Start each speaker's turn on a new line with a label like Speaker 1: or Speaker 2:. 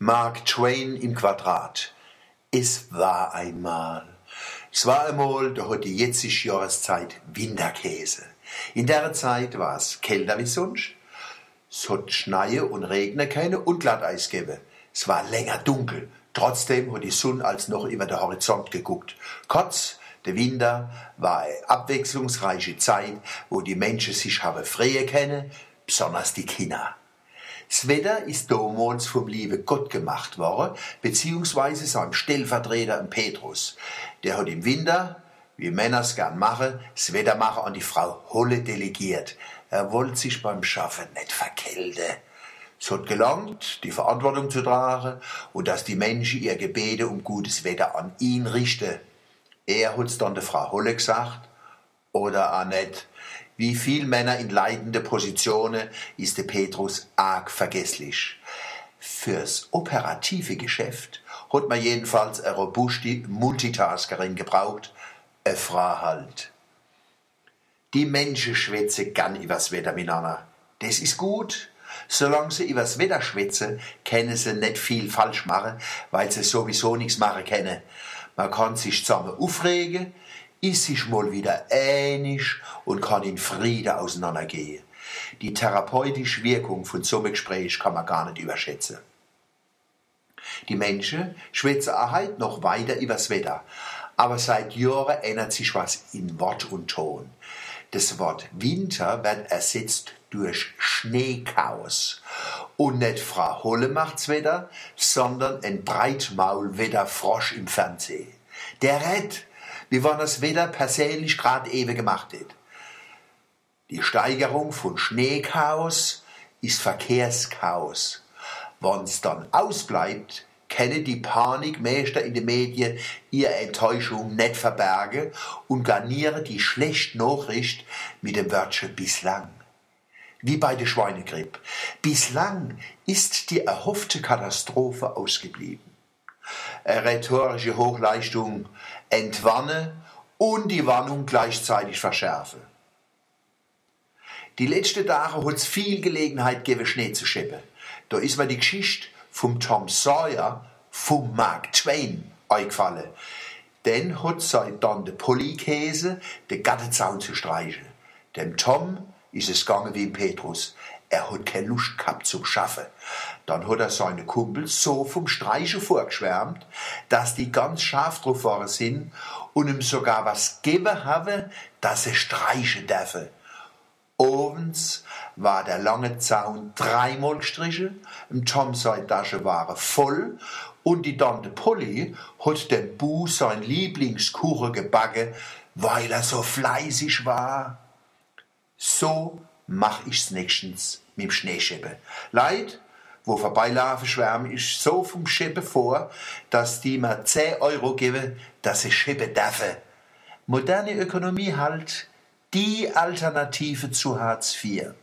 Speaker 1: Mark Twain im Quadrat. Es war einmal. Es war einmal, da hat die jetzige Jahreszeit Winterkäse. In der Zeit war es kälter wie sonst. Es hat Schneie und Regne keine und Glatteis gegeben. Es war länger dunkel. Trotzdem hat die Sonne als noch über den Horizont geguckt. Kurz, der Winter war eine abwechslungsreiche Zeit, wo die Menschen sich haben freie kennen, besonders die Kinder. Das Wetter ist damals vom lieben Gott gemacht worden, beziehungsweise seinem Stellvertreter Petrus. Der hat im Winter, wie Männer es gern machen, das Wettermacher an die Frau Holle delegiert. Er wollte sich beim Schaffen nicht verkälten. Es hat gelangt, die Verantwortung zu tragen und dass die Menschen ihr Gebete um gutes Wetter an ihn richten. Er hat's dann der Frau Holle gesagt, oder auch nicht. Wie viel Männer in leitende Positionen ist der Petrus arg vergesslich. Fürs operative Geschäft hat man jedenfalls eine robuste Multitaskerin gebraucht, eine Frau halt. Die Menschen schwätzen gern übers Wetter miteinander. Das ist gut. Solange sie übers Wetter schwätzen, können sie nicht viel falsch machen, weil sie sowieso nichts machen können. Man kann sich zusammen aufregen, ist sich mal wieder einig und kann in Frieden auseinandergehen. Die therapeutische Wirkung von so einem Gespräch kann man gar nicht überschätzen. Die Menschen schwätzen auch heute noch weiter übers Wetter, aber seit Jahren ändert sich was in Wort und Ton. Das Wort Winter wird ersetzt durch Schneechaos. Und nicht Frau Holle macht's Wetter, sondern ein Breitmaulwetterfrosch im Fernsehen. Der rett wie wenn das Wetter persönlich grad eben gemacht hat. Die Steigerung von Schneechaos ist Verkehrschaos. Wenn's dann ausbleibt, können die Panikmeister in den Medien ihre Enttäuschung nicht verbergen und garnieren die schlechte Nachricht mit dem Wörtchen bislang. Wie bei der Schweinegrippe. Bislang ist die erhoffte Katastrophe ausgeblieben. Eine rhetorische Hochleistung entwarne und die Warnung gleichzeitig verschärfe. Die letzten Tage hat es viel Gelegenheit gegeben, Schnee zu schippen. Da ist mir die Geschichte vom Tom Sawyer vom Mark Twain eingefallen. Denn hat seit dann der Polykäse den Gattenzaun zu streichen. Dem Tom ist es gegangen wie im Petrus. Er hat keine Lust gehabt zum Schaffen. Dann hat er seine Kumpel so vom Streichen vorgeschwärmt, dass die ganz scharf drauf waren sind und ihm sogar was geben haben, dass er streichen dürfen. Ovens war der lange Zaun dreimal gestrichen, im Tom seine Tasche war voll und die Tante Polly hat dem Bu sein Lieblingskuchen gebacken, weil er so fleißig war. So mach ich's nächstens mit dem Schneeschippen. Leid, wo vorbeilaufen, schwärmen ich so vom Schippen vor, dass die mir 10 Euro geben, dass ich schippen dürfen. Moderne Ökonomie halt die Alternative zu Hartz IV.